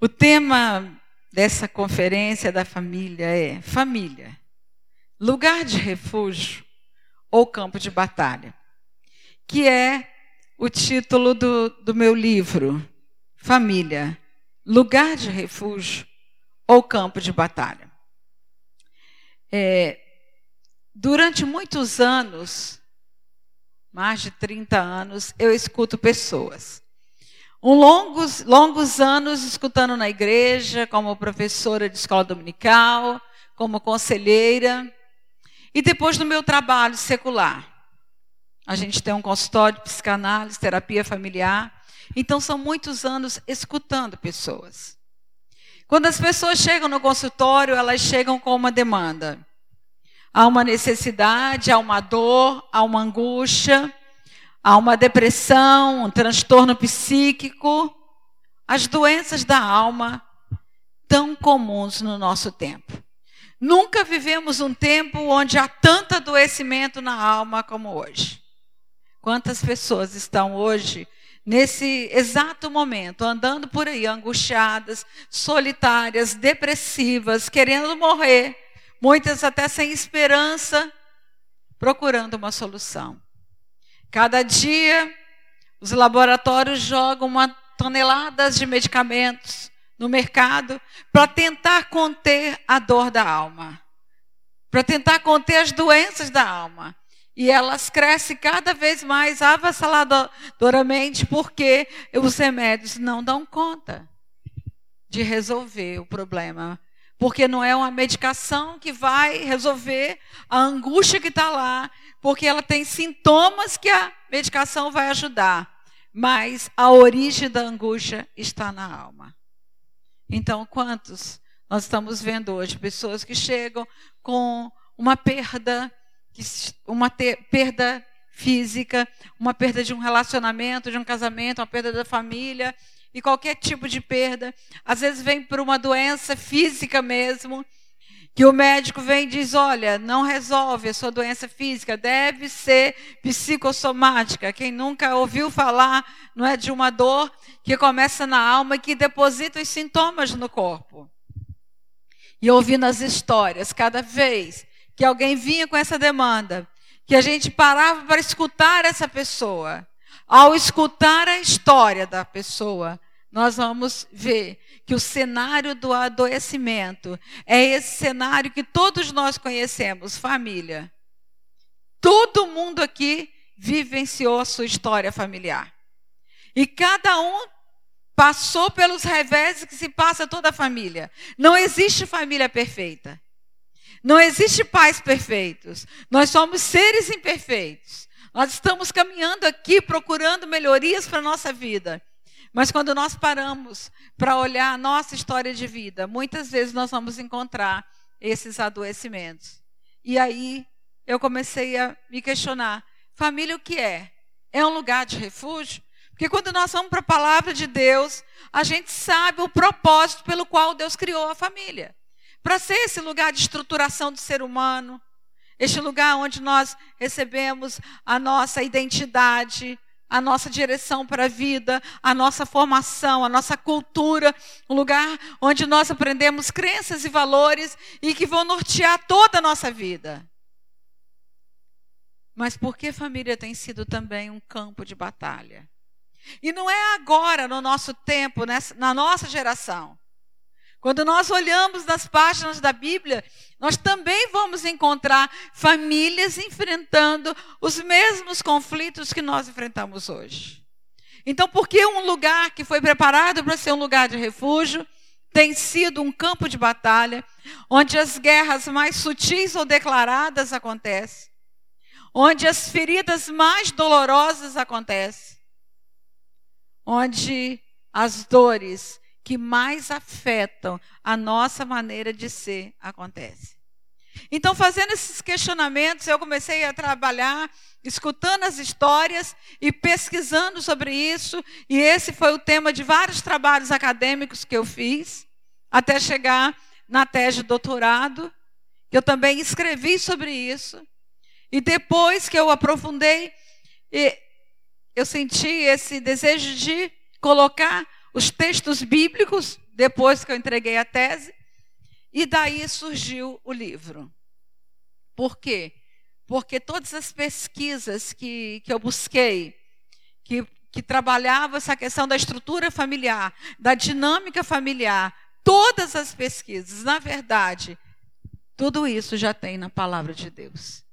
O tema dessa conferência da família é família, lugar de refúgio ou campo de batalha, que é o título do, do meu livro, Família, lugar de refúgio ou campo de batalha. É, durante muitos anos, mais de 30 anos, eu escuto pessoas um longos, longos anos escutando na igreja, como professora de escola dominical, como conselheira. E depois do meu trabalho secular. A gente tem um consultório de psicanálise, terapia familiar. Então são muitos anos escutando pessoas. Quando as pessoas chegam no consultório, elas chegam com uma demanda. Há uma necessidade, há uma dor, há uma angústia, Há uma depressão, um transtorno psíquico, as doenças da alma tão comuns no nosso tempo. Nunca vivemos um tempo onde há tanto adoecimento na alma como hoje. Quantas pessoas estão hoje, nesse exato momento, andando por aí angustiadas, solitárias, depressivas, querendo morrer, muitas até sem esperança, procurando uma solução. Cada dia, os laboratórios jogam uma toneladas de medicamentos no mercado para tentar conter a dor da alma, para tentar conter as doenças da alma. E elas crescem cada vez mais avassaladoramente porque os remédios não dão conta de resolver o problema. Porque não é uma medicação que vai resolver a angústia que está lá, porque ela tem sintomas que a medicação vai ajudar, mas a origem da angústia está na alma. Então, quantos nós estamos vendo hoje pessoas que chegam com uma perda, uma perda física, uma perda de um relacionamento, de um casamento, uma perda da família e qualquer tipo de perda, às vezes vem por uma doença física mesmo, que o médico vem e diz: olha, não resolve a sua doença física, deve ser psicossomática. Quem nunca ouviu falar, não é de uma dor que começa na alma e que deposita os sintomas no corpo. E ouvindo as histórias, cada vez que alguém vinha com essa demanda, que a gente parava para escutar essa pessoa, ao escutar a história da pessoa, nós vamos ver que o cenário do adoecimento é esse cenário que todos nós conhecemos, família. Todo mundo aqui vivenciou a sua história familiar. E cada um passou pelos revés que se passa toda a família. Não existe família perfeita. Não existe pais perfeitos. Nós somos seres imperfeitos. Nós estamos caminhando aqui procurando melhorias para a nossa vida. Mas quando nós paramos para olhar a nossa história de vida, muitas vezes nós vamos encontrar esses adoecimentos. E aí eu comecei a me questionar: família o que é? É um lugar de refúgio? Porque quando nós vamos para a palavra de Deus, a gente sabe o propósito pelo qual Deus criou a família. Para ser esse lugar de estruturação do ser humano, este lugar onde nós recebemos a nossa identidade, a nossa direção para a vida, a nossa formação, a nossa cultura, um lugar onde nós aprendemos crenças e valores e que vão nortear toda a nossa vida. Mas por que família tem sido também um campo de batalha? E não é agora, no nosso tempo, nessa, na nossa geração. Quando nós olhamos nas páginas da Bíblia, nós também vamos encontrar famílias enfrentando os mesmos conflitos que nós enfrentamos hoje. Então, por que um lugar que foi preparado para ser um lugar de refúgio tem sido um campo de batalha, onde as guerras mais sutis ou declaradas acontecem, onde as feridas mais dolorosas acontecem, onde as dores que mais afetam a nossa maneira de ser acontece. Então, fazendo esses questionamentos, eu comecei a trabalhar, escutando as histórias e pesquisando sobre isso, e esse foi o tema de vários trabalhos acadêmicos que eu fiz, até chegar na tese de doutorado, que eu também escrevi sobre isso. E depois que eu aprofundei, eu senti esse desejo de colocar os textos bíblicos depois que eu entreguei a tese, e daí surgiu o livro. Por quê? Porque todas as pesquisas que, que eu busquei, que, que trabalhavam essa questão da estrutura familiar, da dinâmica familiar, todas as pesquisas, na verdade, tudo isso já tem na palavra de Deus.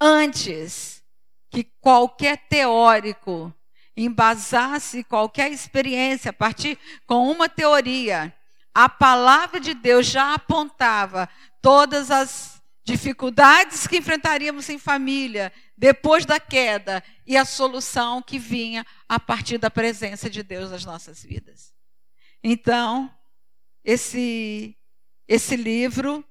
Antes que qualquer teórico embasasse qualquer experiência a partir com uma teoria, a palavra de Deus já apontava todas as dificuldades que enfrentaríamos em família depois da queda e a solução que vinha a partir da presença de Deus nas nossas vidas. Então, esse esse livro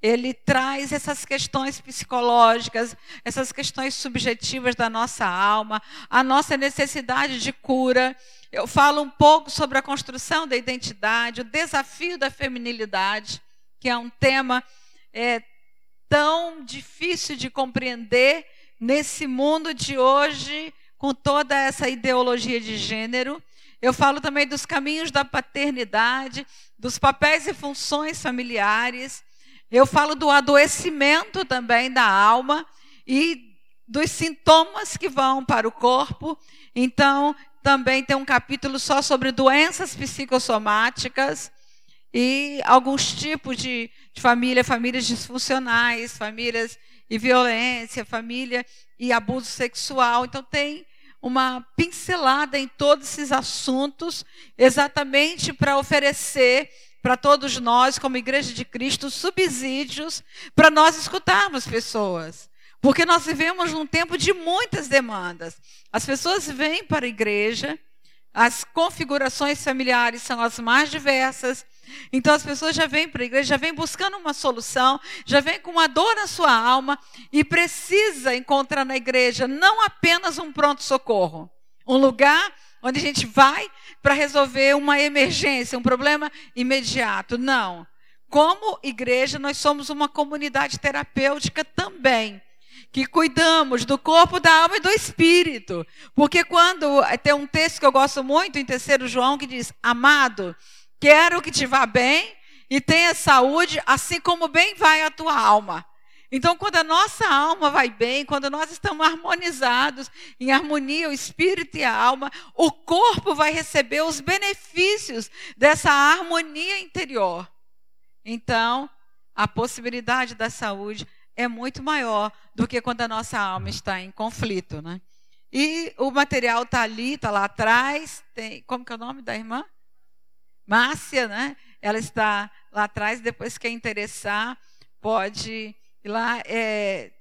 ele traz essas questões psicológicas, essas questões subjetivas da nossa alma, a nossa necessidade de cura. Eu falo um pouco sobre a construção da identidade, o desafio da feminilidade, que é um tema é, tão difícil de compreender nesse mundo de hoje, com toda essa ideologia de gênero. Eu falo também dos caminhos da paternidade, dos papéis e funções familiares. Eu falo do adoecimento também da alma e dos sintomas que vão para o corpo. Então, também tem um capítulo só sobre doenças psicossomáticas e alguns tipos de, de família, famílias disfuncionais, famílias e violência, família e abuso sexual. Então tem uma pincelada em todos esses assuntos, exatamente para oferecer para todos nós, como Igreja de Cristo, subsídios para nós escutarmos pessoas. Porque nós vivemos num tempo de muitas demandas. As pessoas vêm para a igreja, as configurações familiares são as mais diversas. Então as pessoas já vêm para a igreja, já vêm buscando uma solução, já vêm com uma dor na sua alma e precisa encontrar na igreja não apenas um pronto-socorro, um lugar onde a gente vai para resolver uma emergência, um problema imediato. Não. Como igreja, nós somos uma comunidade terapêutica também que cuidamos do corpo, da alma e do espírito. Porque quando tem um texto que eu gosto muito em 3 João que diz: Amado, quero que te vá bem e tenha saúde, assim como bem vai a tua alma. Então, quando a nossa alma vai bem, quando nós estamos harmonizados, em harmonia, o espírito e a alma, o corpo vai receber os benefícios dessa harmonia interior. Então, a possibilidade da saúde é muito maior do que quando a nossa alma está em conflito, né? E o material está ali, está lá atrás. Tem, como que é o nome da irmã? Márcia, né? Ela está lá atrás. Depois, quem interessar, pode lá é,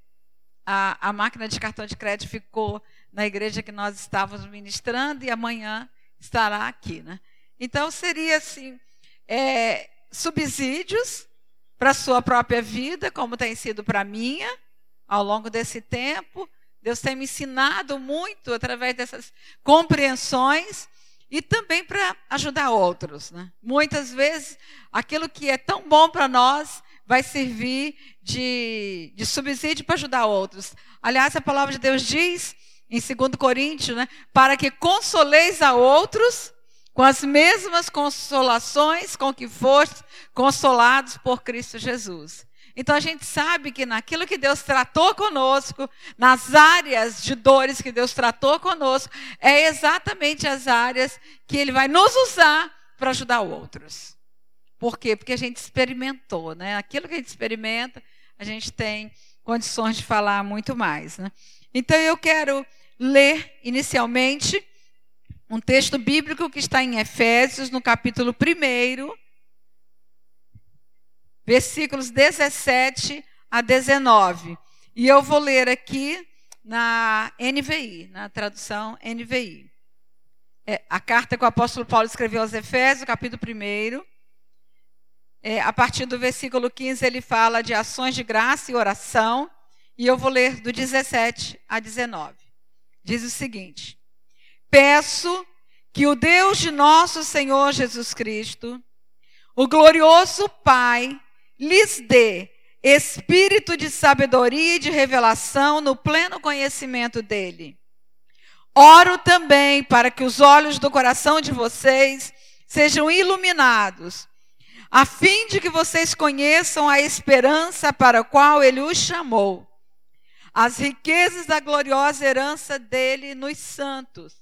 a, a máquina de cartão de crédito ficou na igreja que nós estávamos ministrando e amanhã estará aqui. Né? Então, seria assim: é, subsídios para a sua própria vida, como tem sido para a minha, ao longo desse tempo. Deus tem me ensinado muito através dessas compreensões e também para ajudar outros. Né? Muitas vezes, aquilo que é tão bom para nós vai servir de, de subsídio para ajudar outros. Aliás, a palavra de Deus diz em 2 Coríntios, né, para que consoleis a outros com as mesmas consolações com que fostes consolados por Cristo Jesus. Então a gente sabe que naquilo que Deus tratou conosco, nas áreas de dores que Deus tratou conosco, é exatamente as áreas que Ele vai nos usar para ajudar outros. Por quê? Porque a gente experimentou, né? Aquilo que a gente experimenta, a gente tem condições de falar muito mais, né? Então eu quero ler inicialmente um texto bíblico que está em Efésios, no capítulo 1, versículos 17 a 19. E eu vou ler aqui na NVI, na tradução NVI. É, a carta que o apóstolo Paulo escreveu aos Efésios, capítulo 1, é, a partir do versículo 15, ele fala de ações de graça e oração. E eu vou ler do 17 a 19. Diz o seguinte: Peço que o Deus de nosso Senhor Jesus Cristo, o glorioso Pai, lhes dê espírito de sabedoria e de revelação no pleno conhecimento dele. Oro também para que os olhos do coração de vocês sejam iluminados, a fim de que vocês conheçam a esperança para a qual ele os chamou, as riquezas da gloriosa herança dele nos santos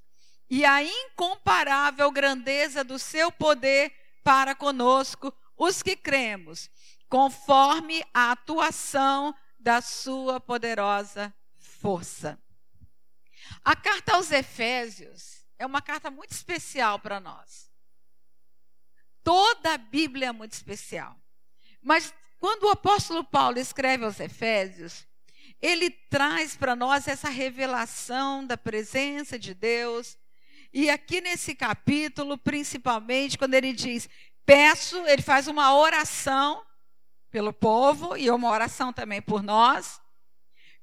e a incomparável grandeza do seu poder para conosco, os que cremos, conforme a atuação da sua poderosa força. A carta aos Efésios é uma carta muito especial para nós. Toda a Bíblia é muito especial. Mas quando o apóstolo Paulo escreve aos Efésios, ele traz para nós essa revelação da presença de Deus. E aqui nesse capítulo, principalmente, quando ele diz: Peço, ele faz uma oração pelo povo e uma oração também por nós.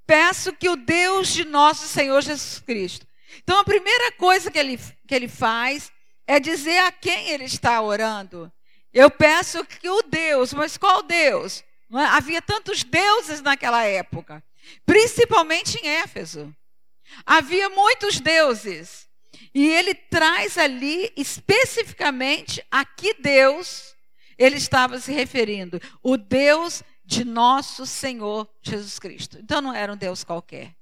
Peço que o Deus de nosso Senhor Jesus Cristo. Então, a primeira coisa que ele, que ele faz é dizer a quem ele está orando. Eu peço que o Deus, mas qual Deus? É? Havia tantos deuses naquela época, principalmente em Éfeso. Havia muitos deuses. E ele traz ali especificamente a que Deus ele estava se referindo. O Deus de nosso Senhor Jesus Cristo. Então não era um Deus qualquer.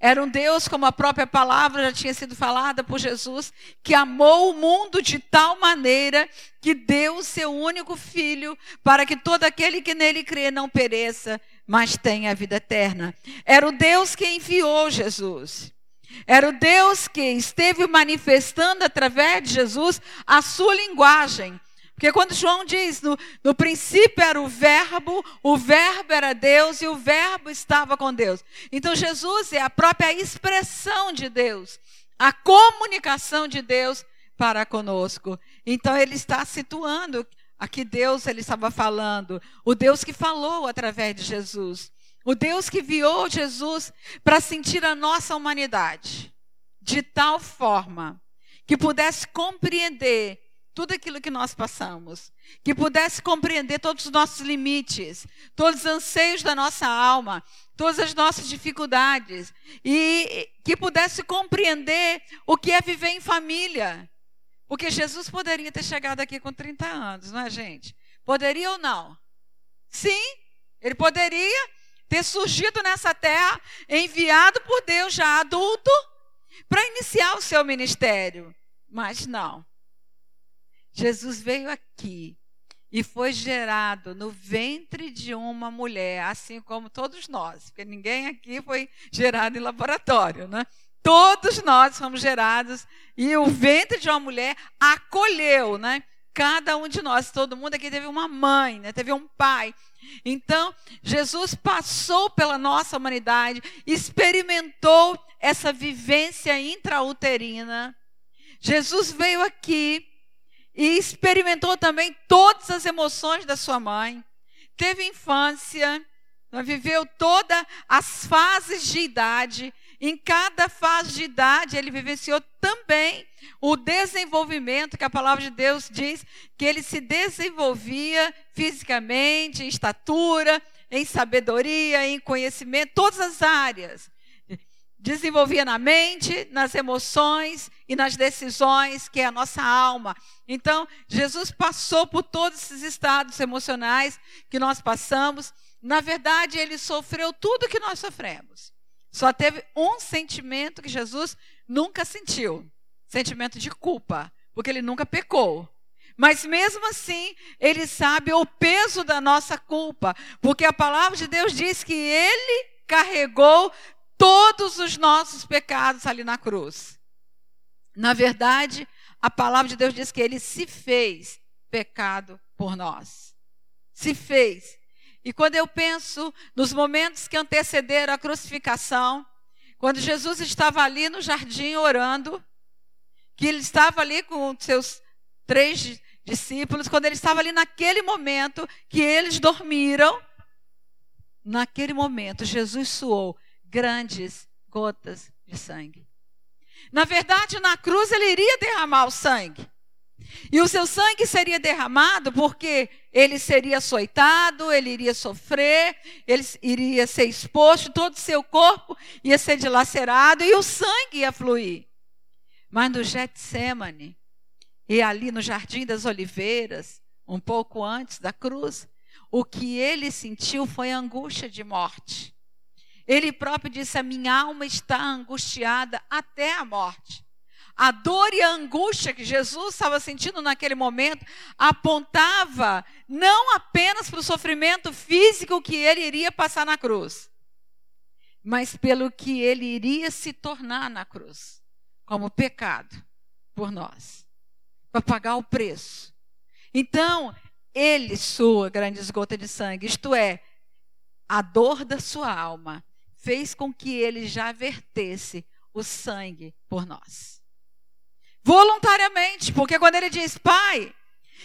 Era um Deus, como a própria palavra já tinha sido falada por Jesus, que amou o mundo de tal maneira que deu o seu único filho para que todo aquele que nele crê não pereça, mas tenha a vida eterna. Era o Deus que enviou Jesus. Era o Deus que esteve manifestando através de Jesus a sua linguagem. Porque quando João diz, no, no, princípio era o Verbo, o Verbo era Deus e o Verbo estava com Deus. Então Jesus é a própria expressão de Deus, a comunicação de Deus para conosco. Então ele está situando aqui Deus ele estava falando, o Deus que falou através de Jesus. O Deus que enviou Jesus para sentir a nossa humanidade de tal forma que pudesse compreender tudo aquilo que nós passamos, que pudesse compreender todos os nossos limites, todos os anseios da nossa alma, todas as nossas dificuldades, e que pudesse compreender o que é viver em família. Porque Jesus poderia ter chegado aqui com 30 anos, não é, gente? Poderia ou não? Sim, ele poderia ter surgido nessa terra, enviado por Deus já adulto, para iniciar o seu ministério. Mas não. Jesus veio aqui e foi gerado no ventre de uma mulher, assim como todos nós, porque ninguém aqui foi gerado em laboratório, né? Todos nós fomos gerados e o ventre de uma mulher acolheu, né? Cada um de nós, todo mundo aqui teve uma mãe, né? teve um pai. Então, Jesus passou pela nossa humanidade, experimentou essa vivência intrauterina. Jesus veio aqui e experimentou também todas as emoções da sua mãe. Teve infância, viveu todas as fases de idade. Em cada fase de idade, ele vivenciou também o desenvolvimento, que a palavra de Deus diz que ele se desenvolvia fisicamente, em estatura, em sabedoria, em conhecimento, todas as áreas desenvolvia na mente, nas emoções e nas decisões, que é a nossa alma. Então, Jesus passou por todos esses estados emocionais que nós passamos. Na verdade, ele sofreu tudo que nós sofremos. Só teve um sentimento que Jesus nunca sentiu: sentimento de culpa, porque ele nunca pecou. Mas mesmo assim, ele sabe o peso da nossa culpa, porque a palavra de Deus diz que ele carregou todos os nossos pecados ali na cruz. Na verdade, a palavra de Deus diz que ele se fez pecado por nós. Se fez. E quando eu penso nos momentos que antecederam a crucificação, quando Jesus estava ali no jardim orando, que ele estava ali com seus três discípulos, quando ele estava ali naquele momento que eles dormiram, naquele momento Jesus suou grandes gotas de sangue. Na verdade, na cruz ele iria derramar o sangue. E o seu sangue seria derramado porque ele seria açoitado, ele iria sofrer, ele iria ser exposto, todo o seu corpo ia ser dilacerado e o sangue ia fluir. Mas no Getsemane, e ali no Jardim das Oliveiras, um pouco antes da cruz, o que ele sentiu foi angústia de morte. Ele próprio disse: A minha alma está angustiada até a morte. A dor e a angústia que Jesus estava sentindo naquele momento apontava não apenas para o sofrimento físico que ele iria passar na cruz, mas pelo que ele iria se tornar na cruz, como pecado por nós, para pagar o preço. Então, ele sua grande esgota de sangue, isto é, a dor da sua alma, fez com que ele já vertesse o sangue por nós. Voluntariamente, porque quando ele diz, Pai,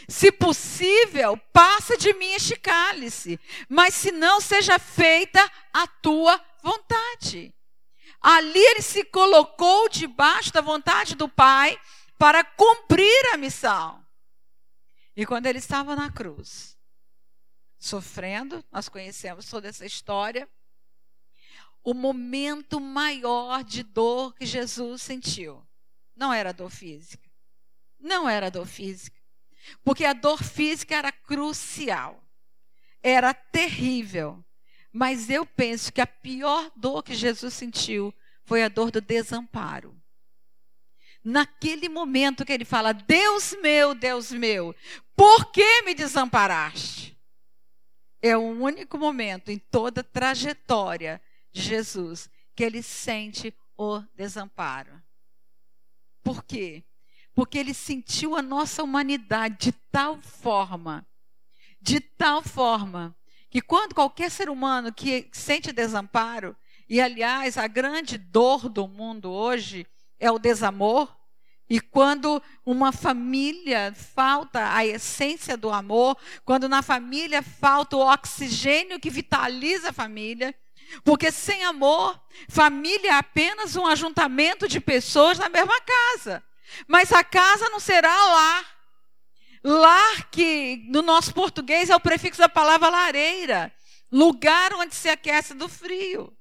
se possível, passa de mim este cálice, mas se não seja feita a tua vontade. Ali ele se colocou debaixo da vontade do Pai para cumprir a missão. E quando ele estava na cruz, sofrendo, nós conhecemos toda essa história, o momento maior de dor que Jesus sentiu não era dor física. Não era dor física. Porque a dor física era crucial. Era terrível. Mas eu penso que a pior dor que Jesus sentiu foi a dor do desamparo. Naquele momento que ele fala: Deus meu, Deus meu, por que me desamparaste? É o único momento em toda a trajetória Jesus que ele sente o desamparo. Por quê? Porque ele sentiu a nossa humanidade de tal forma, de tal forma, que quando qualquer ser humano que sente desamparo, e aliás, a grande dor do mundo hoje é o desamor, e quando uma família falta a essência do amor, quando na família falta o oxigênio que vitaliza a família, porque sem amor, família é apenas um ajuntamento de pessoas na mesma casa. Mas a casa não será lar. Lar que no nosso português é o prefixo da palavra lareira, lugar onde se aquece do frio.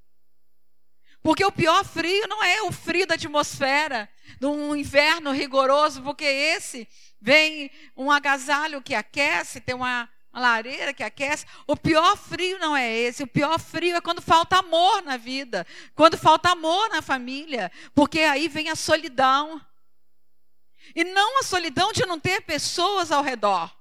Porque o pior frio não é o frio da atmosfera, num inverno rigoroso, porque esse vem um agasalho que aquece, tem uma, uma lareira que aquece. O pior frio não é esse. O pior frio é quando falta amor na vida, quando falta amor na família, porque aí vem a solidão. E não a solidão de não ter pessoas ao redor.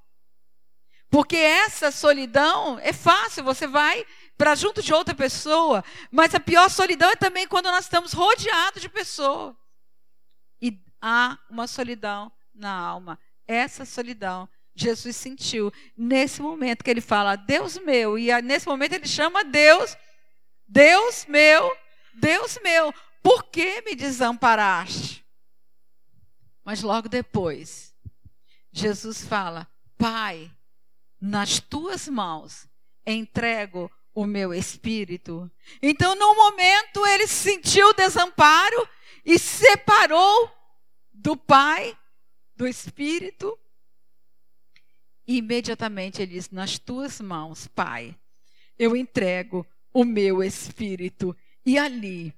Porque essa solidão é fácil, você vai para junto de outra pessoa. Mas a pior solidão é também quando nós estamos rodeados de pessoas. E há uma solidão na alma. Essa solidão Jesus sentiu nesse momento que ele fala, Deus meu. E nesse momento ele chama Deus, Deus meu, Deus meu. Por que me desamparaste? Mas logo depois, Jesus fala: Pai, nas tuas mãos entrego o meu espírito. Então, no momento, ele sentiu desamparo e separou do Pai, do Espírito. E imediatamente ele diz: Nas tuas mãos, Pai, eu entrego o meu espírito. E ali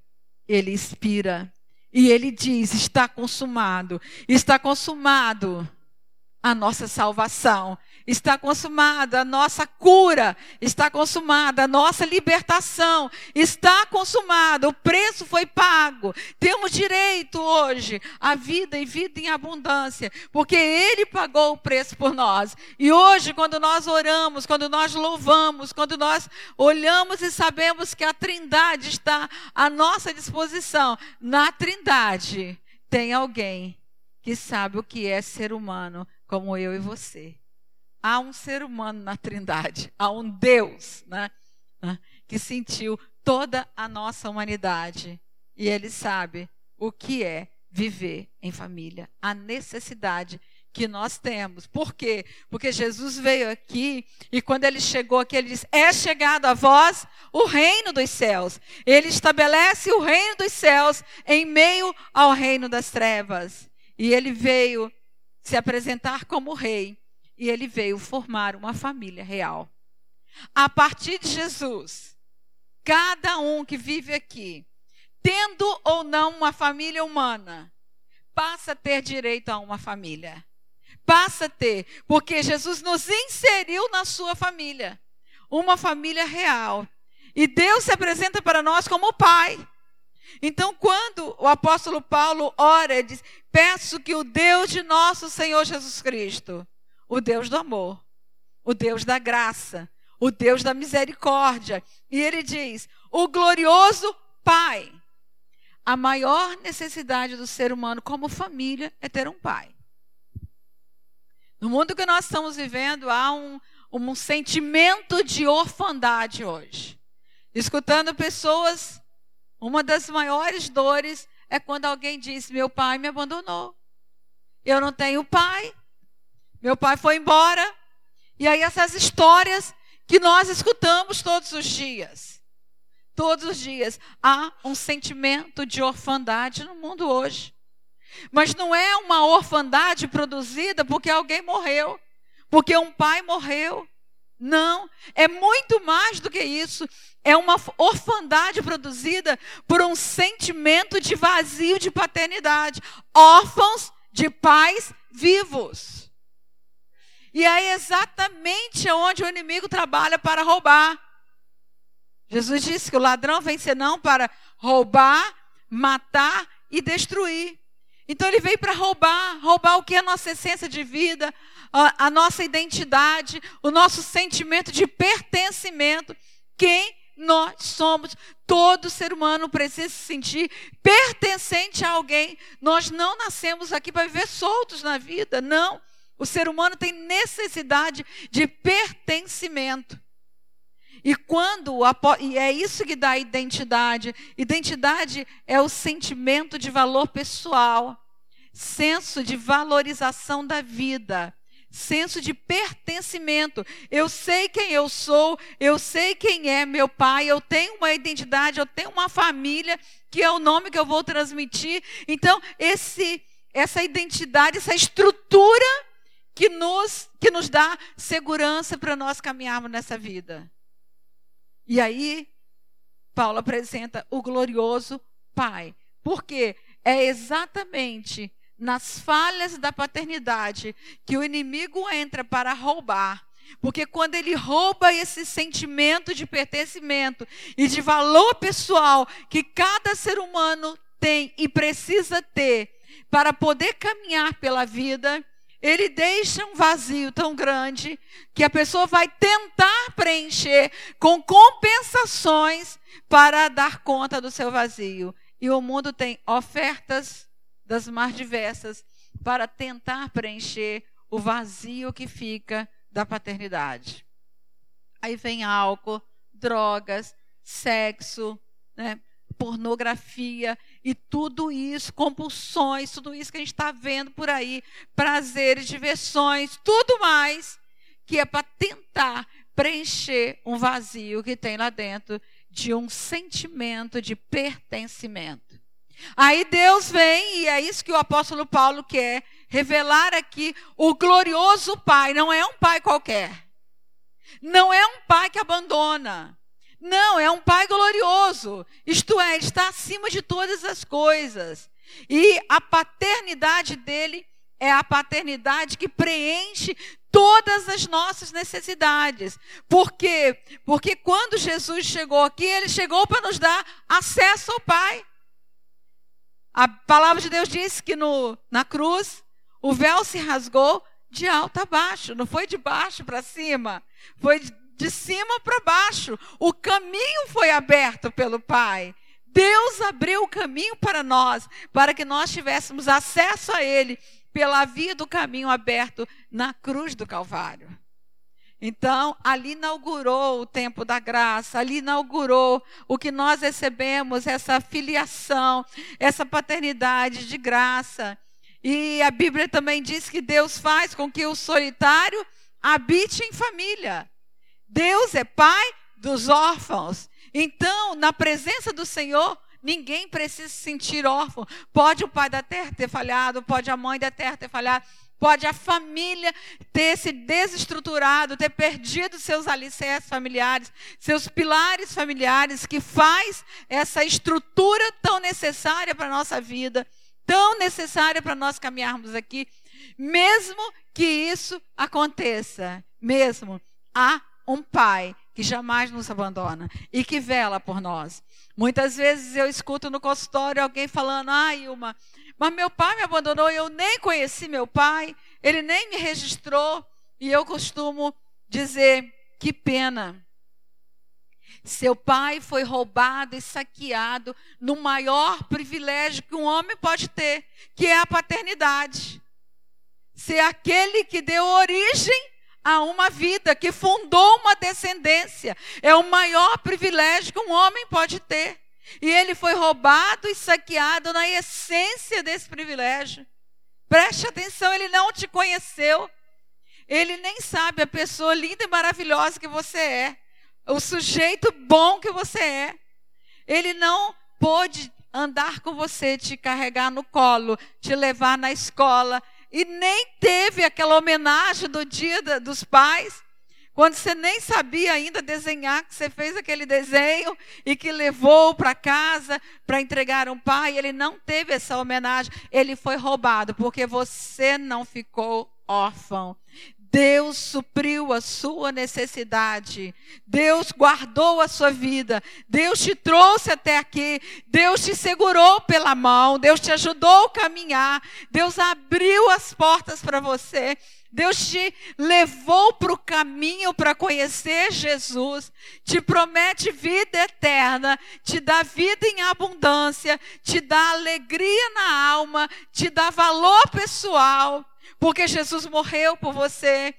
ele expira. E ele diz: Está consumado, está consumado a nossa salvação está consumada a nossa cura, está consumada a nossa libertação, está consumada, o preço foi pago. Temos direito hoje à vida e vida em abundância, porque Ele pagou o preço por nós. E hoje, quando nós oramos, quando nós louvamos, quando nós olhamos e sabemos que a Trindade está à nossa disposição, na Trindade tem alguém que sabe o que é ser humano como eu e você há um ser humano na Trindade, há um Deus né, né, que sentiu toda a nossa humanidade e ele sabe o que é viver em família, a necessidade que nós temos. Por quê? Porque Jesus veio aqui e quando ele chegou aqui, ele disse: É chegado a vós o reino dos céus. Ele estabelece o reino dos céus em meio ao reino das trevas. E ele veio se apresentar como rei e ele veio formar uma família real. A partir de Jesus, cada um que vive aqui, tendo ou não uma família humana, passa a ter direito a uma família. passa a ter, porque Jesus nos inseriu na sua família, uma família real. E Deus se apresenta para nós como Pai. Então, quando o apóstolo Paulo ora, diz: Peço que o Deus de nosso Senhor Jesus Cristo, o Deus do amor, o Deus da graça, o Deus da misericórdia, e ele diz: O glorioso Pai. A maior necessidade do ser humano como família é ter um pai. No mundo que nós estamos vivendo, há um, um sentimento de orfandade hoje. Escutando pessoas uma das maiores dores é quando alguém diz: Meu pai me abandonou. Eu não tenho pai. Meu pai foi embora. E aí, essas histórias que nós escutamos todos os dias. Todos os dias. Há um sentimento de orfandade no mundo hoje. Mas não é uma orfandade produzida porque alguém morreu, porque um pai morreu. Não, é muito mais do que isso é uma orfandade produzida por um sentimento de vazio de paternidade. Órfãos de pais vivos. E é exatamente onde o inimigo trabalha para roubar. Jesus disse que o ladrão vem senão para roubar, matar e destruir. Então ele veio para roubar, roubar o que é a nossa essência de vida, a, a nossa identidade, o nosso sentimento de pertencimento. Quem nós somos. Todo ser humano precisa se sentir pertencente a alguém. Nós não nascemos aqui para viver soltos na vida, não. O ser humano tem necessidade de pertencimento. E quando e é isso que dá identidade. Identidade é o sentimento de valor pessoal, senso de valorização da vida senso de pertencimento. Eu sei quem eu sou, eu sei quem é meu pai, eu tenho uma identidade, eu tenho uma família, que é o nome que eu vou transmitir. Então, esse essa identidade, essa estrutura que nos que nos dá segurança para nós caminharmos nessa vida. E aí, Paulo apresenta o glorioso Pai. Porque é exatamente nas falhas da paternidade que o inimigo entra para roubar. Porque quando ele rouba esse sentimento de pertencimento e de valor pessoal que cada ser humano tem e precisa ter para poder caminhar pela vida, ele deixa um vazio tão grande que a pessoa vai tentar preencher com compensações para dar conta do seu vazio. E o mundo tem ofertas das mais diversas para tentar preencher o vazio que fica da paternidade. Aí vem álcool, drogas, sexo, né, pornografia e tudo isso, compulsões, tudo isso que a gente está vendo por aí, prazeres, diversões, tudo mais, que é para tentar preencher um vazio que tem lá dentro de um sentimento de pertencimento. Aí Deus vem, e é isso que o apóstolo Paulo quer revelar aqui: o glorioso Pai. Não é um pai qualquer. Não é um pai que abandona. Não, é um pai glorioso. Isto é, ele está acima de todas as coisas. E a paternidade dele é a paternidade que preenche todas as nossas necessidades. Por quê? Porque quando Jesus chegou aqui, ele chegou para nos dar acesso ao Pai. A palavra de Deus diz que no, na cruz o véu se rasgou de alto a baixo, não foi de baixo para cima, foi de, cima para baixo. O caminho foi aberto pelo Pai. Deus abriu o caminho para nós, para que nós tivéssemos acesso a Ele pela via do caminho aberto na cruz do Calvário. Então, ali inaugurou o tempo da graça, ali inaugurou o que nós recebemos, essa filiação, essa paternidade de graça. E a Bíblia também diz que Deus faz com que o solitário habite em família. Deus é pai dos órfãos. Então, na presença do Senhor, ninguém precisa se sentir órfão. Pode o pai da terra ter falhado, pode a mãe da terra ter falhado, Pode a família ter se desestruturado, ter perdido seus alicerces familiares, seus pilares familiares, que faz essa estrutura tão necessária para a nossa vida, tão necessária para nós caminharmos aqui. Mesmo que isso aconteça, mesmo há um pai que jamais nos abandona e que vela por nós. Muitas vezes eu escuto no consultório alguém falando: "Ah, Ilma, mas meu pai me abandonou, eu nem conheci meu pai, ele nem me registrou". E eu costumo dizer: "Que pena". Seu pai foi roubado e saqueado no maior privilégio que um homem pode ter, que é a paternidade. Ser aquele que deu origem a uma vida, que fundou uma descendência. É o maior privilégio que um homem pode ter. E ele foi roubado e saqueado na essência desse privilégio. Preste atenção, ele não te conheceu. Ele nem sabe a pessoa linda e maravilhosa que você é. O sujeito bom que você é. Ele não pôde andar com você, te carregar no colo, te levar na escola, e nem teve aquela homenagem do dia dos pais, quando você nem sabia ainda desenhar, que você fez aquele desenho e que levou para casa para entregar um pai, ele não teve essa homenagem, ele foi roubado, porque você não ficou órfão. Deus supriu a sua necessidade. Deus guardou a sua vida. Deus te trouxe até aqui. Deus te segurou pela mão. Deus te ajudou a caminhar. Deus abriu as portas para você. Deus te levou para o caminho para conhecer Jesus, te promete vida eterna, te dá vida em abundância, te dá alegria na alma, te dá valor pessoal. Porque Jesus morreu por você.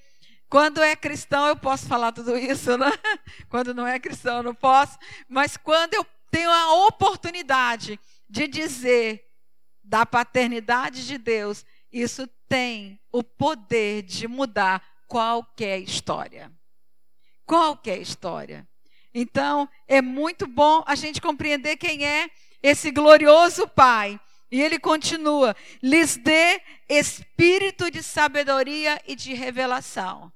Quando é cristão, eu posso falar tudo isso, né? Quando não é cristão, eu não posso. Mas quando eu tenho a oportunidade de dizer da paternidade de Deus, isso tem o poder de mudar qualquer história. Qualquer história. Então, é muito bom a gente compreender quem é esse glorioso Pai e ele continua: lhes dê espírito de sabedoria e de revelação.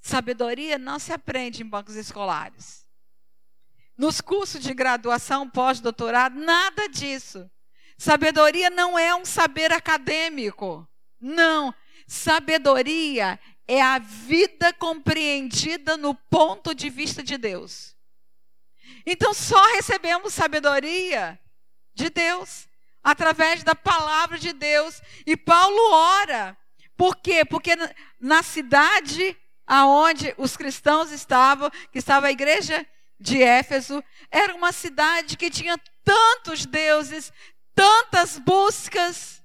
Sabedoria não se aprende em bancos escolares. Nos cursos de graduação, pós-doutorado, nada disso. Sabedoria não é um saber acadêmico. Não. Sabedoria é a vida compreendida no ponto de vista de Deus. Então só recebemos sabedoria de Deus através da palavra de Deus. E Paulo ora. Por quê? Porque na cidade aonde os cristãos estavam, que estava a igreja de Éfeso, era uma cidade que tinha tantos deuses, tantas buscas.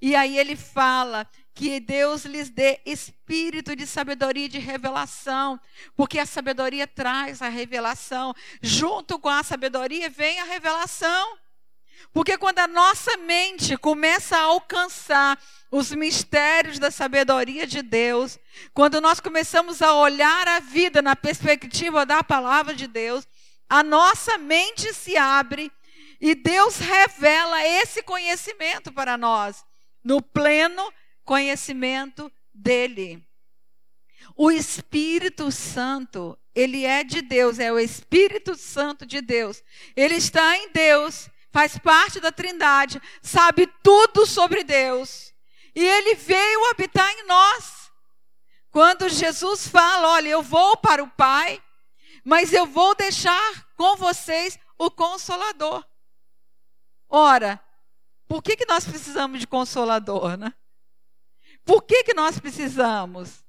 E aí ele fala que Deus lhes dê espírito de sabedoria e de revelação, porque a sabedoria traz a revelação. Junto com a sabedoria vem a revelação. Porque quando a nossa mente começa a alcançar os mistérios da sabedoria de Deus, quando nós começamos a olhar a vida na perspectiva da palavra de Deus, a nossa mente se abre e Deus revela esse conhecimento para nós, no pleno conhecimento dele. O Espírito Santo, ele é de Deus, é o Espírito Santo de Deus. Ele está em Deus faz parte da Trindade, sabe tudo sobre Deus. E ele veio habitar em nós. Quando Jesus fala: Olha, eu vou para o Pai, mas eu vou deixar com vocês o Consolador. Ora, por que, que nós precisamos de Consolador, né? Por que, que nós precisamos?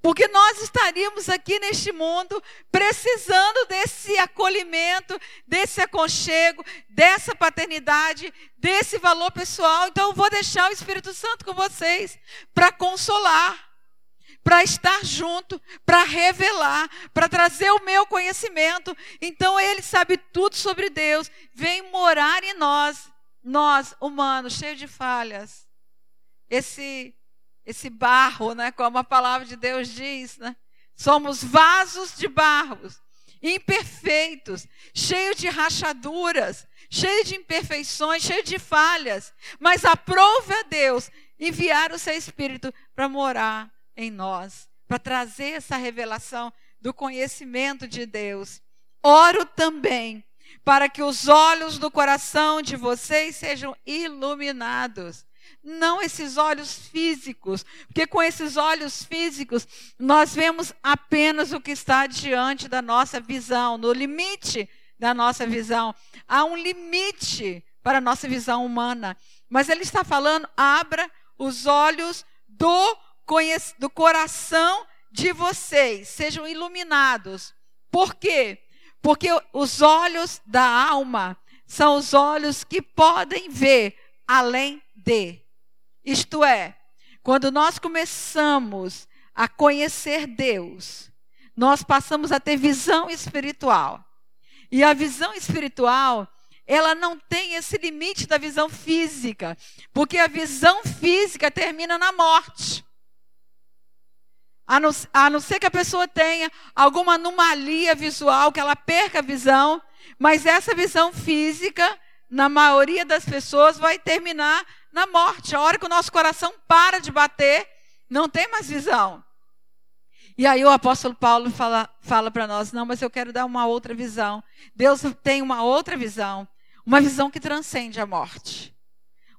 Porque nós estaríamos aqui neste mundo precisando desse acolhimento, desse aconchego, dessa paternidade, desse valor pessoal. Então eu vou deixar o Espírito Santo com vocês para consolar, para estar junto, para revelar, para trazer o meu conhecimento. Então ele sabe tudo sobre Deus, vem morar em nós, nós humanos, cheios de falhas. Esse esse barro, né, como a palavra de Deus diz, né? Somos vasos de barros, imperfeitos, cheios de rachaduras, cheios de imperfeições, cheios de falhas, mas aprove a Deus enviar o seu espírito para morar em nós, para trazer essa revelação do conhecimento de Deus. Oro também para que os olhos do coração de vocês sejam iluminados não esses olhos físicos, porque com esses olhos físicos nós vemos apenas o que está diante da nossa visão, no limite da nossa visão. Há um limite para a nossa visão humana, mas ele está falando: abra os olhos do, do coração de vocês, sejam iluminados. Por quê? Porque os olhos da alma são os olhos que podem ver além de. Isto é, quando nós começamos a conhecer Deus, nós passamos a ter visão espiritual. E a visão espiritual, ela não tem esse limite da visão física, porque a visão física termina na morte. A não, a não ser que a pessoa tenha alguma anomalia visual, que ela perca a visão, mas essa visão física, na maioria das pessoas, vai terminar na morte. A hora que o nosso coração para de bater, não tem mais visão. E aí o apóstolo Paulo fala, fala para nós: não, mas eu quero dar uma outra visão. Deus tem uma outra visão. Uma visão que transcende a morte.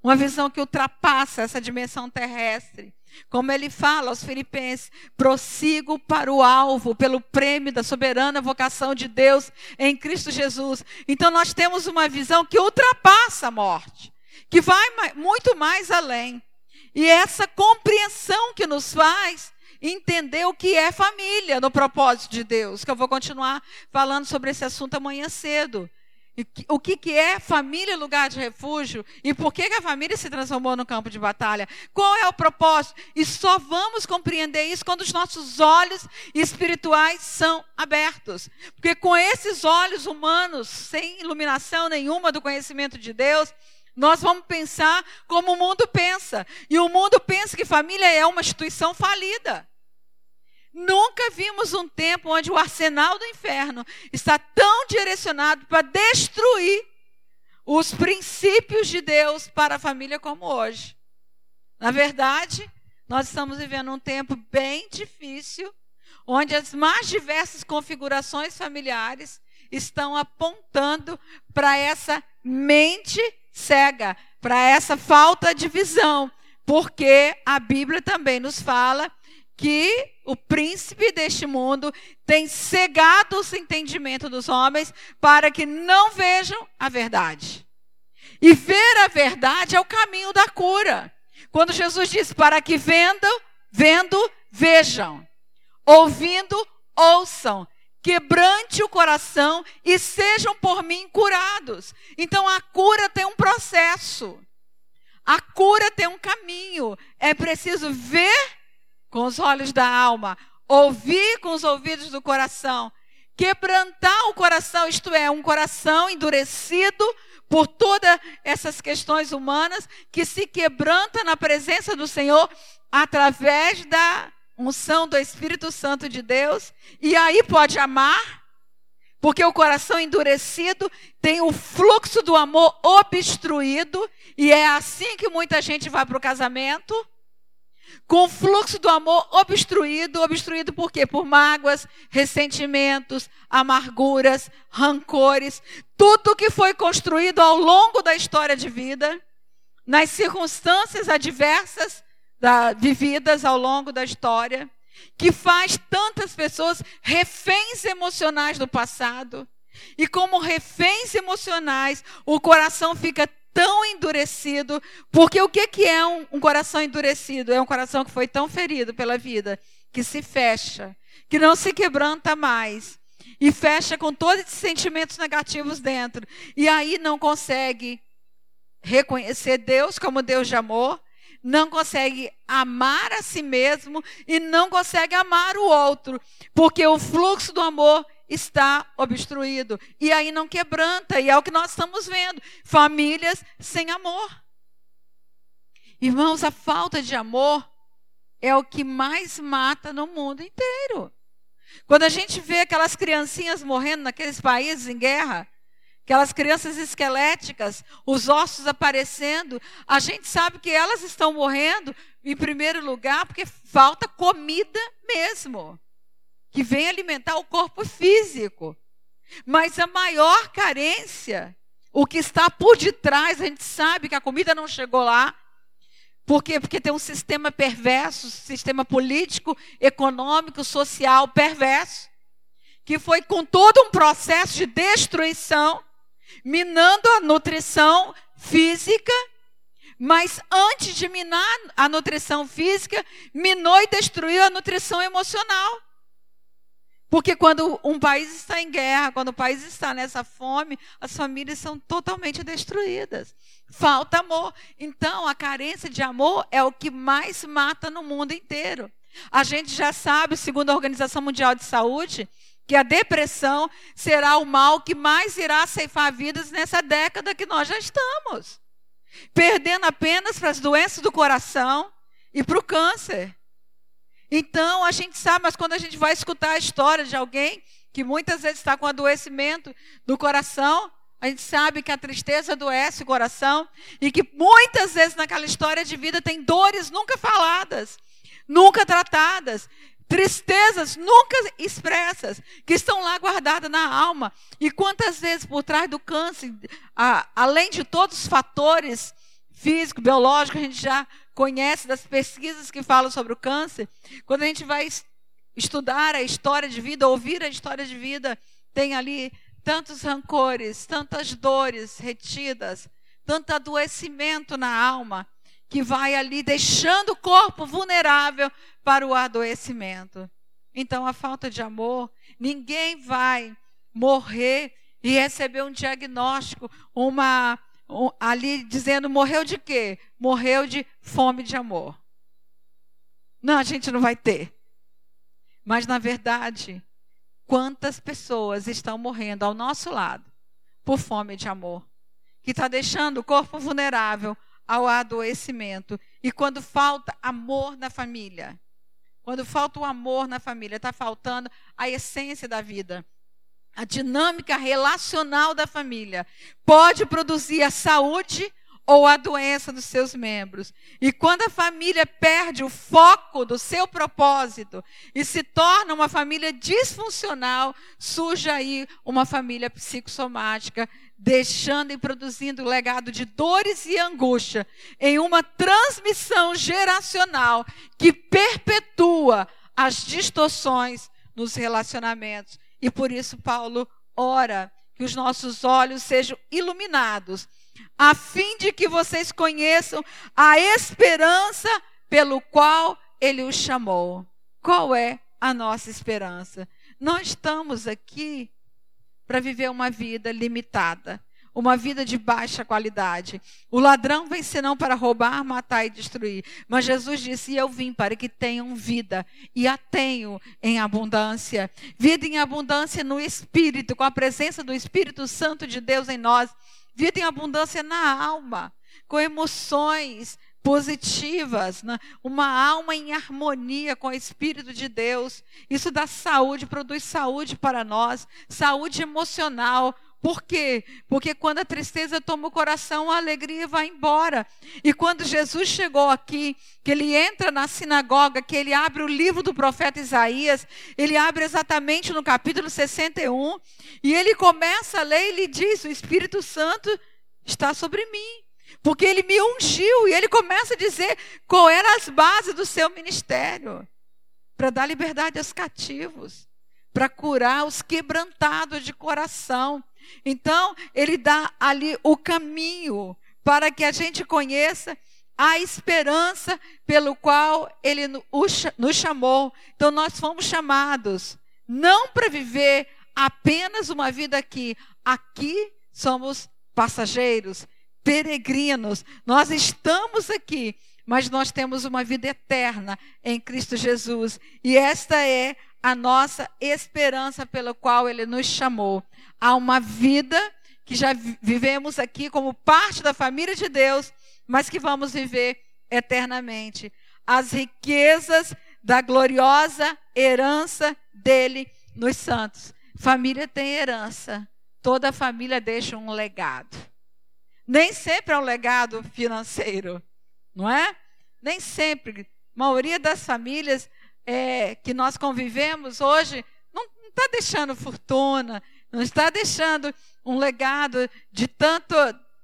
Uma visão que ultrapassa essa dimensão terrestre. Como ele fala aos Filipenses: prossigo para o alvo, pelo prêmio da soberana vocação de Deus em Cristo Jesus. Então nós temos uma visão que ultrapassa a morte que vai muito mais além. E essa compreensão que nos faz entender o que é família no propósito de Deus, que eu vou continuar falando sobre esse assunto amanhã cedo. O que, que é família lugar de refúgio e por que, que a família se transformou no campo de batalha? Qual é o propósito? E só vamos compreender isso quando os nossos olhos espirituais são abertos. Porque com esses olhos humanos, sem iluminação nenhuma do conhecimento de Deus, nós vamos pensar como o mundo pensa. E o mundo pensa que família é uma instituição falida. Nunca vimos um tempo onde o arsenal do inferno está tão direcionado para destruir os princípios de Deus para a família como hoje. Na verdade, nós estamos vivendo um tempo bem difícil, onde as mais diversas configurações familiares estão apontando para essa mente cega, para essa falta de visão, porque a Bíblia também nos fala que o príncipe deste mundo tem cegado o entendimento dos homens para que não vejam a verdade. E ver a verdade é o caminho da cura. Quando Jesus diz para que vendam, vendo, vejam. Ouvindo, ouçam quebrante o coração e sejam por mim curados. Então a cura tem um processo. A cura tem um caminho. É preciso ver com os olhos da alma, ouvir com os ouvidos do coração, quebrantar o coração, isto é, um coração endurecido por todas essas questões humanas que se quebranta na presença do Senhor através da unção do Espírito Santo de Deus, e aí pode amar, porque o coração endurecido tem o fluxo do amor obstruído, e é assim que muita gente vai para o casamento. Com o fluxo do amor obstruído, obstruído por quê? Por mágoas, ressentimentos, amarguras, rancores, tudo que foi construído ao longo da história de vida, nas circunstâncias adversas da, vividas ao longo da história, que faz tantas pessoas reféns emocionais do passado. E como reféns emocionais, o coração fica tão endurecido, porque o que, é um, um coração endurecido? É um coração que foi tão ferido pela vida, que se fecha, que não se quebranta mais, e fecha com todos esses sentimentos negativos dentro, e aí não consegue reconhecer Deus como Deus de amor, não consegue amar a si mesmo e não consegue amar o outro, porque o fluxo do amor está obstruído e aí não quebranta, e é o que nós estamos vendo: famílias sem amor. Irmãos, a falta de amor é o que mais mata no mundo inteiro. Quando a gente vê aquelas criancinhas morrendo naqueles países em guerra, aquelas crianças esqueléticas, os ossos aparecendo, a gente sabe que elas estão morrendo, em primeiro lugar, porque falta comida mesmo, que vem alimentar o corpo físico. Mas a maior carência, o que está por detrás, a gente sabe que a comida não chegou lá, Por quê? Porque tem um sistema perverso, sistema político, econômico, social perverso, que foi com todo um processo de destruição, minando a nutrição física, mas antes de minar a nutrição física, minou e destruiu a nutrição emocional. Porque quando um país está em guerra, quando o país está nessa fome, as famílias são totalmente destruídas. Falta amor. Então, a carência de amor é o que mais mata no mundo inteiro. A gente já sabe, segundo a Organização Mundial de Saúde, que a depressão será o mal que mais irá ceifar vidas nessa década que nós já estamos. Perdendo apenas para as doenças do coração e para o câncer. Então, a gente sabe, mas quando a gente vai escutar a história de alguém que muitas vezes está com adoecimento do coração, a gente sabe que a tristeza adoece o coração e que muitas vezes naquela história de vida tem dores nunca faladas, nunca tratadas, tristezas nunca expressas, que estão lá guardadas na alma. E quantas vezes por trás do câncer, a, além de todos os fatores físicos, biológicos, a gente já conhece das pesquisas que falam sobre o câncer, quando a gente vai estudar a história de vida, ouvir a história de vida, tem ali tantos rancores, tantas dores retidas, tanto adoecimento na alma, que vai ali deixando o corpo vulnerável para o adoecimento. Então, a falta de amor, ninguém vai morrer e receber um diagnóstico, uma ali dizendo morreu de quê? Morreu de fome de amor. Não, a gente não vai ter. Mas na verdade, quantas pessoas estão morrendo ao nosso lado por fome de amor, que está deixando o corpo vulnerável ao adoecimento. E quando falta amor na família, quando falta o amor na família, está faltando a essência da vida a dinâmica relacional da família pode produzir a saúde ou a doença dos seus membros. E quando a família perde o foco do seu propósito e se torna uma família disfuncional, surge aí uma família psicossomática, deixando e produzindo legado de dores e angústia em uma transmissão geracional que perpetua as distorções nos relacionamentos e por isso Paulo ora que os nossos olhos sejam iluminados, a fim de que vocês conheçam a esperança pelo qual ele os chamou. Qual é a nossa esperança? Nós estamos aqui para viver uma vida limitada uma vida de baixa qualidade. O ladrão vem senão para roubar, matar e destruir. Mas Jesus disse: Eu vim para que tenham vida, e a tenho em abundância. Vida em abundância no Espírito, com a presença do Espírito Santo de Deus em nós. Vida em abundância na alma, com emoções positivas, né? uma alma em harmonia com o Espírito de Deus. Isso dá saúde, produz saúde para nós, saúde emocional por quê? Porque quando a tristeza toma o coração, a alegria vai embora. E quando Jesus chegou aqui, que ele entra na sinagoga, que ele abre o livro do profeta Isaías, ele abre exatamente no capítulo 61, e ele começa a ler e ele diz: O Espírito Santo está sobre mim. Porque ele me ungiu e ele começa a dizer qual eram as bases do seu ministério para dar liberdade aos cativos, para curar os quebrantados de coração, então, ele dá ali o caminho para que a gente conheça a esperança pelo qual ele nos chamou. Então, nós fomos chamados não para viver apenas uma vida aqui. Aqui somos passageiros, peregrinos. Nós estamos aqui, mas nós temos uma vida eterna em Cristo Jesus. E esta é a nossa esperança pela qual ele nos chamou a uma vida que já vivemos aqui como parte da família de Deus, mas que vamos viver eternamente. As riquezas da gloriosa herança dele nos santos. Família tem herança. Toda família deixa um legado. Nem sempre é um legado financeiro, não é? Nem sempre. A maioria das famílias é, que nós convivemos hoje não está deixando fortuna, não está deixando um legado de tanto,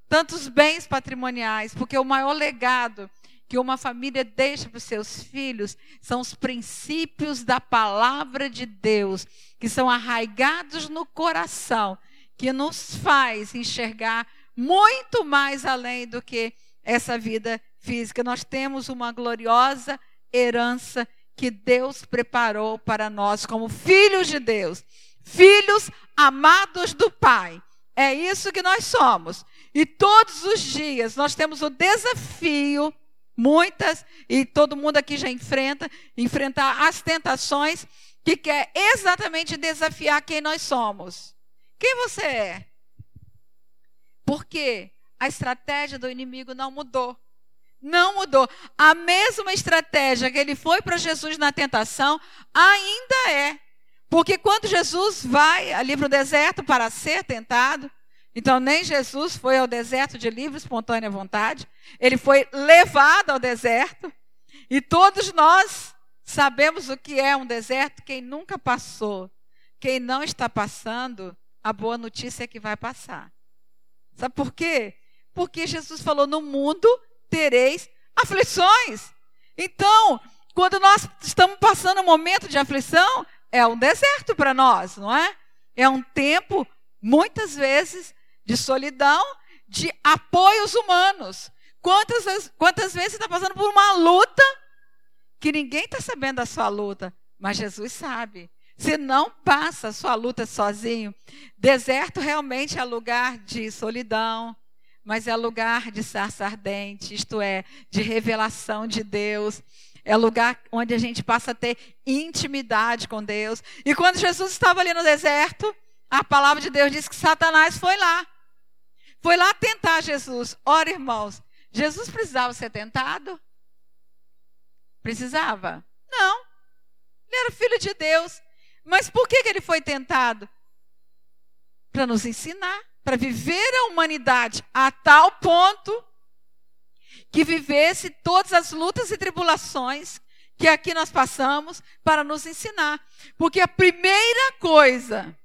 tantos bens patrimoniais, porque o maior legado que uma família deixa para os seus filhos são os princípios da palavra de Deus, que são arraigados no coração, que nos faz enxergar muito mais além do que essa vida física. Nós temos uma gloriosa herança que Deus preparou para nós como filhos de Deus, filhos amados do Pai. É isso que nós somos. E todos os dias nós temos o desafio, muitas, e todo mundo aqui já enfrenta, enfrentar as tentações que quer exatamente desafiar quem nós somos. Quem você é? Porque a estratégia do inimigo não mudou. Não mudou. A mesma estratégia que ele foi para Jesus na tentação ainda é. Porque quando Jesus vai ali para o deserto para ser tentado, então nem Jesus foi ao deserto de livre, espontânea vontade, ele foi levado ao deserto. E todos nós sabemos o que é um deserto, quem nunca passou, quem não está passando, a boa notícia é que vai passar. Sabe por quê? Porque Jesus falou: no mundo tereis aflições. Então, quando nós estamos passando um momento de aflição, é um deserto para nós, não é? É um tempo, muitas vezes, de solidão, de apoios humanos. Quantas, quantas vezes está passando por uma luta que ninguém está sabendo da sua luta, mas Jesus sabe. Você não passa a sua luta sozinho. Deserto realmente é lugar de solidão, mas é lugar de sarça ardente, isto é, de revelação de Deus. É lugar onde a gente passa a ter intimidade com Deus. E quando Jesus estava ali no deserto, a palavra de Deus diz que Satanás foi lá. Foi lá tentar Jesus. Ora, irmãos, Jesus precisava ser tentado? Precisava? Não. Ele era filho de Deus. Mas por que, que ele foi tentado? Para nos ensinar para viver a humanidade a tal ponto que vivesse todas as lutas e tribulações que aqui nós passamos para nos ensinar. Porque a primeira coisa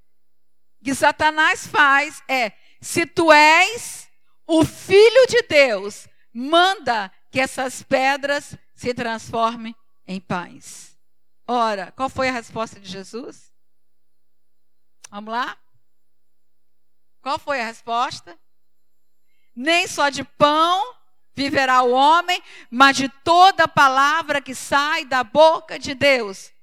que Satanás faz é: se tu és o filho de Deus, manda que essas pedras se transformem em pães. Ora, qual foi a resposta de Jesus? Vamos lá? Qual foi a resposta? Nem só de pão viverá o homem, mas de toda palavra que sai da boca de Deus.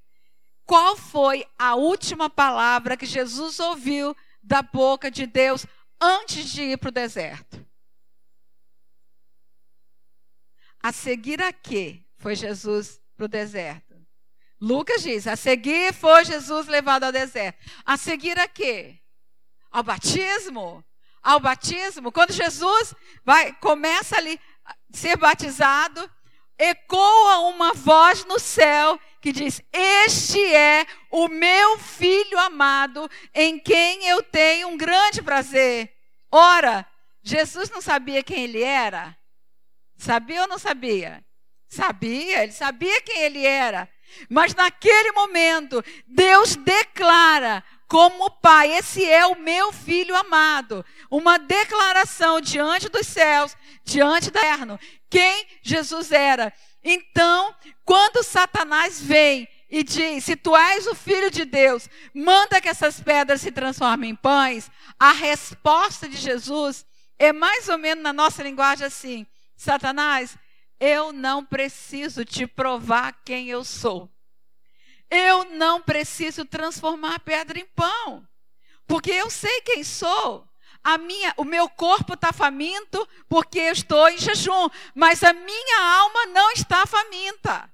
Qual foi a última palavra que Jesus ouviu da boca de Deus antes de ir para o deserto? A seguir a quê foi Jesus para o deserto? Lucas diz: a seguir foi Jesus levado ao deserto. A seguir a quê? ao batismo, ao batismo, quando Jesus vai começa ali a ser batizado, ecoa uma voz no céu que diz: Este é o meu filho amado, em quem eu tenho um grande prazer. Ora, Jesus não sabia quem ele era? Sabia ou não sabia? Sabia, ele sabia quem ele era. Mas naquele momento, Deus declara como pai, esse é o meu filho amado. Uma declaração diante dos céus, diante da eterno, quem Jesus era. Então, quando Satanás vem e diz: Se tu és o filho de Deus, manda que essas pedras se transformem em pães. A resposta de Jesus é mais ou menos na nossa linguagem assim: Satanás, eu não preciso te provar quem eu sou. Eu não preciso transformar pedra em pão, porque eu sei quem sou. A minha, o meu corpo está faminto porque eu estou em jejum, mas a minha alma não está faminta.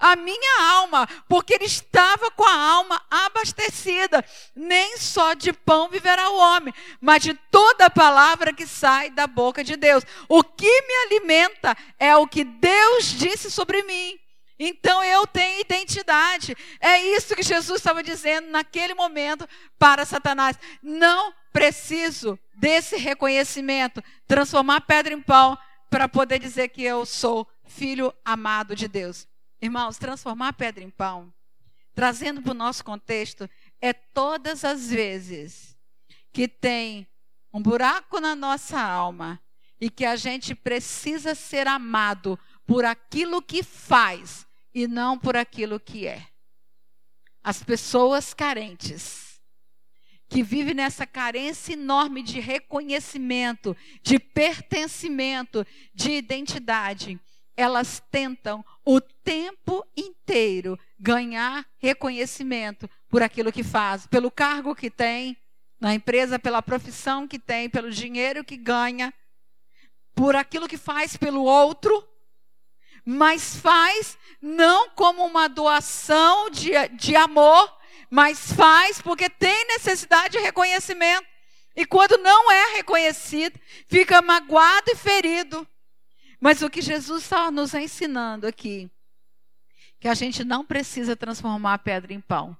A minha alma, porque ele estava com a alma abastecida. Nem só de pão viverá o homem, mas de toda a palavra que sai da boca de Deus. O que me alimenta é o que Deus disse sobre mim. Então eu tenho identidade. É isso que Jesus estava dizendo naquele momento para Satanás. Não preciso desse reconhecimento, transformar pedra em pão para poder dizer que eu sou filho amado de Deus. Irmãos, transformar pedra em pão, trazendo para o nosso contexto, é todas as vezes que tem um buraco na nossa alma e que a gente precisa ser amado por aquilo que faz e não por aquilo que é. As pessoas carentes, que vivem nessa carência enorme de reconhecimento, de pertencimento, de identidade, elas tentam o tempo inteiro ganhar reconhecimento por aquilo que faz, pelo cargo que tem na empresa, pela profissão que tem, pelo dinheiro que ganha, por aquilo que faz pelo outro, mas faz não como uma doação de, de amor, mas faz porque tem necessidade de reconhecimento. E quando não é reconhecido, fica magoado e ferido. Mas o que Jesus está nos ensinando aqui, que a gente não precisa transformar a pedra em pão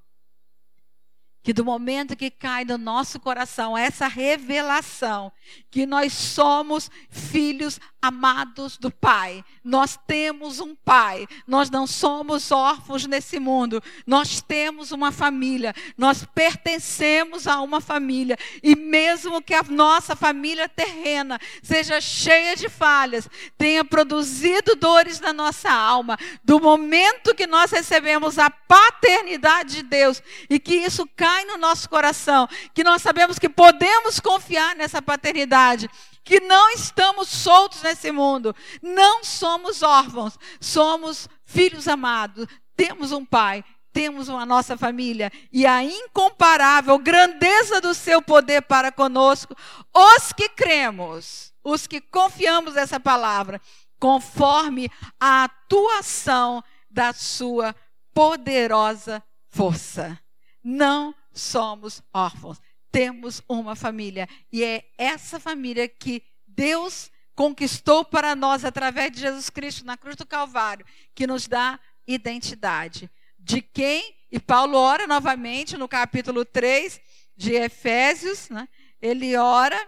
que do momento que cai no nosso coração essa revelação que nós somos filhos amados do Pai, nós temos um Pai, nós não somos órfãos nesse mundo, nós temos uma família, nós pertencemos a uma família, e mesmo que a nossa família terrena seja cheia de falhas, tenha produzido dores na nossa alma, do momento que nós recebemos a paternidade de Deus e que isso cai no nosso coração, que nós sabemos que podemos confiar nessa paternidade, que não estamos soltos nesse mundo, não somos órfãos, somos filhos amados, temos um pai, temos uma nossa família e a incomparável grandeza do seu poder para conosco, os que cremos, os que confiamos nessa palavra, conforme a atuação da sua poderosa força. Não somos órfãos temos uma família. E é essa família que Deus conquistou para nós através de Jesus Cristo na cruz do Calvário, que nos dá identidade. De quem? E Paulo ora novamente no capítulo 3 de Efésios, né? ele ora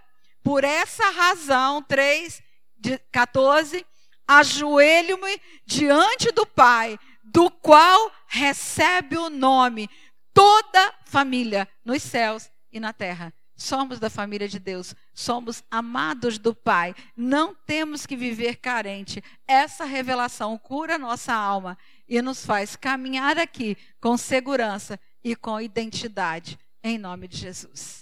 por essa razão, 3, de 14, ajoelho-me diante do Pai, do qual recebe o nome toda família nos céus e na terra. Somos da família de Deus, somos amados do Pai, não temos que viver carente. Essa revelação cura nossa alma e nos faz caminhar aqui com segurança e com identidade, em nome de Jesus.